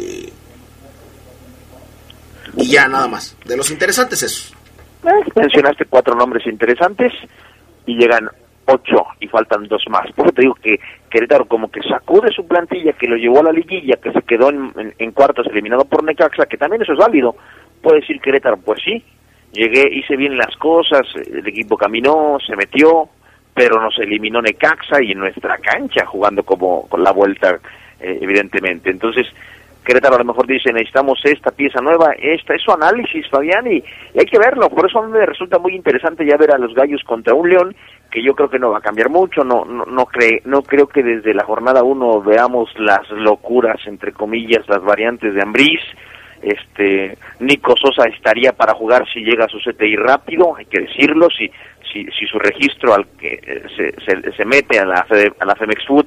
y ya nada más. De los interesantes esos. Eh, mencionaste cuatro nombres interesantes y llegan ocho y faltan dos más. Por eso te digo que Querétaro como que sacó de su plantilla, que lo llevó a la liguilla, que se quedó en, cuartos eliminado por Necaxa, que también eso es válido. Puede decir Querétaro, pues sí, llegué, hice bien las cosas, el equipo caminó, se metió, pero nos eliminó Necaxa y en nuestra cancha jugando como con la vuelta, eh, evidentemente. Entonces, Querétaro a lo mejor dice, necesitamos esta pieza nueva, esta es su análisis, Fabián, y, hay que verlo. Por eso a mí me resulta muy interesante ya ver a los gallos contra un león, que yo creo que no va a cambiar mucho, no no no, cree, no creo que desde la jornada uno veamos las locuras, entre comillas, las variantes de Ambriz, este Nico Sosa estaría para jugar si llega a su CTI rápido, hay que decirlo, si si, si su registro al que eh, se, se, mete a la a la Femex Food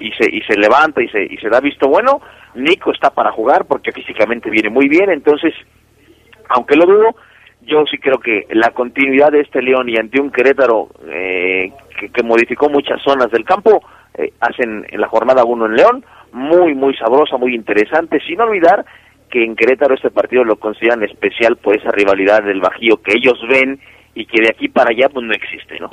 y se y se levanta y se y se da visto bueno, Nico está para jugar porque físicamente viene muy bien, entonces aunque lo dudo, yo sí creo que la continuidad de este León y ante un Querétaro eh, que, que modificó muchas zonas del campo, eh, hacen en la jornada uno en León, muy, muy sabrosa, muy interesante, sin olvidar que en Querétaro este partido lo consideran especial por esa rivalidad del Bajío que ellos ven y que de aquí para allá pues no existe, ¿no?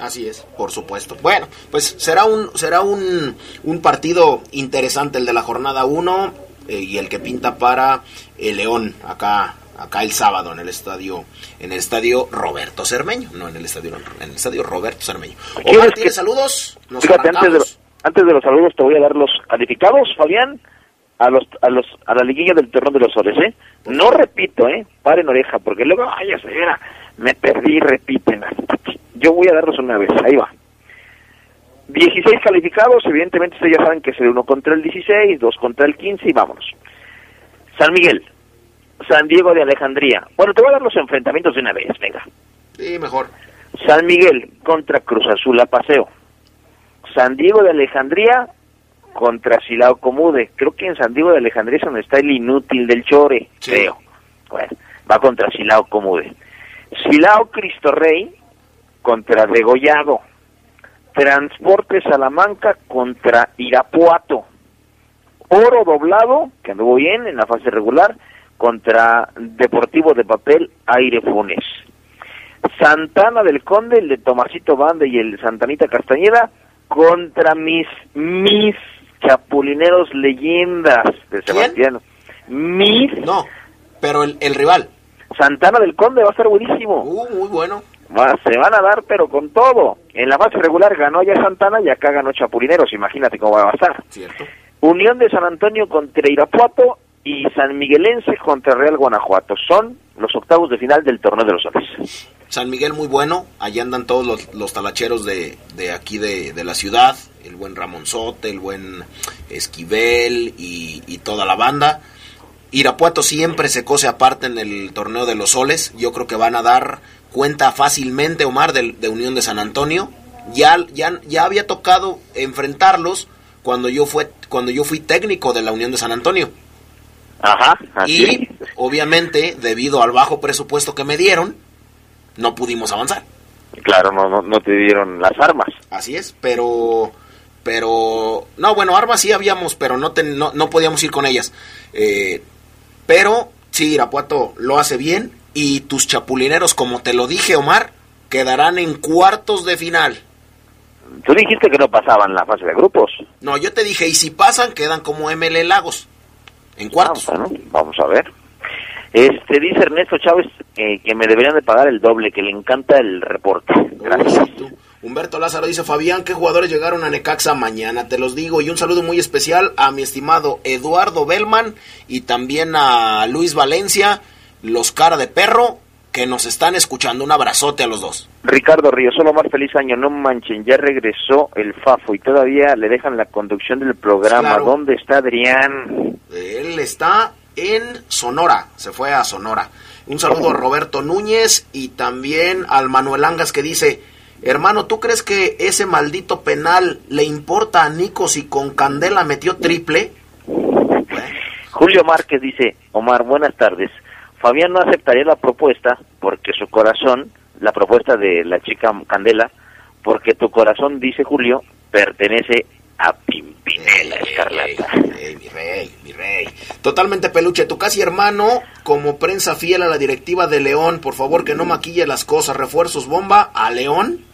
Así es, por supuesto. Bueno, pues será un será un, un partido interesante el de la jornada 1 y el que pinta para el León acá acá el sábado en el estadio en el estadio Roberto Cermeño, no en el estadio en el estadio Roberto Cermeño. ¿Quieres Omar, que- ¿tienes saludos? Nos Fíjate, antes de, antes de los saludos te voy a dar los calificados, Fabián. a los a los a la liguilla del torneo de los soles, ¿eh? No repito, ¿eh? Paren oreja, porque luego, ay, señora, me perdí, repiten. [laughs] Yo voy a darlos una vez, ahí va. 16 calificados, evidentemente ustedes ya saben que es el 1 contra el 16, 2 contra el 15 y vámonos. San Miguel, San Diego de Alejandría. Bueno, te voy a dar los enfrentamientos de una vez, venga. Sí, mejor. San Miguel contra Cruz Azul a paseo. San Diego de Alejandría contra Silao Comude. Creo que en San Diego de Alejandría es donde está el inútil del Chore, creo. Bueno, va contra Silao Comude. Silao Cristo Rey contra Degollado. Transporte Salamanca contra Irapuato. Oro doblado, que anduvo bien en la fase regular, contra Deportivo de Papel Aire Funes. Santana del Conde, el de Tomasito Bande y el Santanita Castañeda, contra mis, mis chapulineros leyendas de Sebastián. Mis. No, pero el, el rival. Santana del Conde va a estar buenísimo. Uh, muy bueno. Va, se van a dar, pero con todo. En la fase regular ganó ya Santana y acá ganó Chapulineros. Imagínate cómo va a estar. Cierto. Unión de San Antonio contra Irapuato y San Miguelense contra Real Guanajuato. Son los octavos de final del torneo de los soles. San Miguel muy bueno, allá andan todos los, los talacheros de, de aquí de, de, la ciudad, el buen Ramonzote, el buen Esquivel y, y, toda la banda. Irapuato siempre se cose aparte en el torneo de los soles, yo creo que van a dar cuenta fácilmente, Omar, de, de Unión de San Antonio. Ya, ya, ya había tocado enfrentarlos cuando yo, fue, cuando yo fui técnico de la Unión de San Antonio. Ajá, así. Y obviamente, debido al bajo presupuesto que me dieron, no pudimos avanzar. Claro, no, no, no te dieron las armas. Así es, pero pero no bueno armas sí habíamos pero no ten, no, no, podíamos ir con ellas eh, pero sí Irapuato lo hace bien y tus chapulineros como te lo dije Omar quedarán en cuartos de final tú dijiste que no pasaban la fase de grupos no yo te dije y si pasan quedan como ML Lagos en cuartos ah, bueno, vamos a ver este dice Ernesto Chávez eh, que me deberían de pagar el doble, que le encanta el reporte. Gracias. Uy, Humberto Lázaro dice, Fabián, ¿qué jugadores llegaron a Necaxa mañana? Te los digo. Y un saludo muy especial a mi estimado Eduardo Bellman y también a Luis Valencia, los cara de perro, que nos están escuchando. Un abrazote a los dos. Ricardo Ríos, solo más feliz año, no manchen, ya regresó el Fafo y todavía le dejan la conducción del programa. Claro. ¿Dónde está Adrián? Él está en Sonora, se fue a Sonora. Un saludo a Roberto Núñez y también al Manuel Angas que dice, hermano, ¿tú crees que ese maldito penal le importa a Nico si con Candela metió triple? [laughs] Julio Márquez dice, Omar, buenas tardes. Fabián no aceptaría la propuesta porque su corazón, la propuesta de la chica Candela, porque tu corazón, dice Julio, pertenece a Pimpinela Escarlata. Ey, mi rey, mi rey. Totalmente peluche. Tu casi hermano, como prensa fiel a la directiva de León, por favor que no maquille las cosas. Refuerzos bomba a León.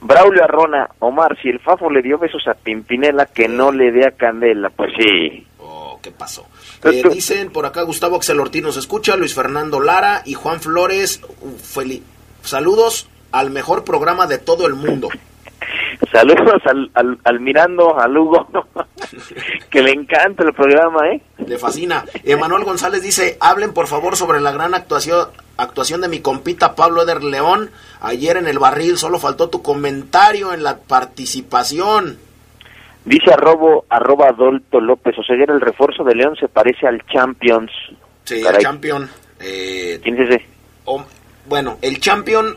Braulio Arrona, Omar, si el Fafo le dio besos a Pimpinela, que no le dé a Candela. Pues sí. Oh, ¿qué pasó? Eh, dicen por acá Gustavo Axel Ortiz nos escucha, Luis Fernando Lara y Juan Flores. Fel Saludos al mejor programa de todo el mundo. [laughs] Saludos al, al, al, Mirando, al Hugo, [laughs] que le encanta el programa, ¿eh? Le fascina. Emanuel González dice, hablen por favor sobre la gran actuación, actuación de mi compita Pablo Eder León ayer en el barril. Solo faltó tu comentario en la participación. Dice arrobo, arroba Adolto López, o sea, el refuerzo de León se parece al Champions. Sí, Caray. al Champion. Eh, ¿Quién es ese? Oh, bueno, el Champion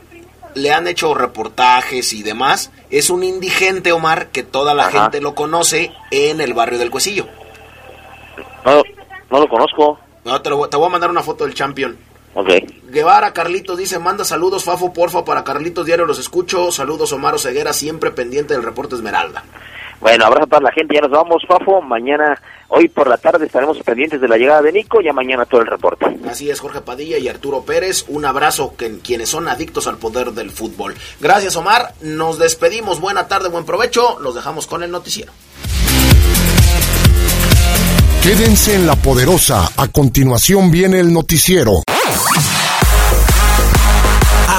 le han hecho reportajes y demás. Es un indigente, Omar, que toda la Ajá. gente lo conoce en el barrio del Cuesillo. No, no lo conozco. No, te, lo, te voy a mandar una foto del Champion. Ok. Guevara Carlitos dice, manda saludos, Fafo, porfa, para Carlitos Diario los escucho. Saludos, Omar Ceguera, siempre pendiente del reporte Esmeralda. Bueno, abrazo a toda la gente, ya nos vamos, Fafo. Mañana, hoy por la tarde estaremos pendientes de la llegada de Nico, ya mañana todo el reporte. Así es, Jorge Padilla y Arturo Pérez. Un abrazo que, quienes son adictos al poder del fútbol. Gracias, Omar. Nos despedimos. Buena tarde, buen provecho. Los dejamos con el noticiero. Quédense en la poderosa. A continuación viene el noticiero.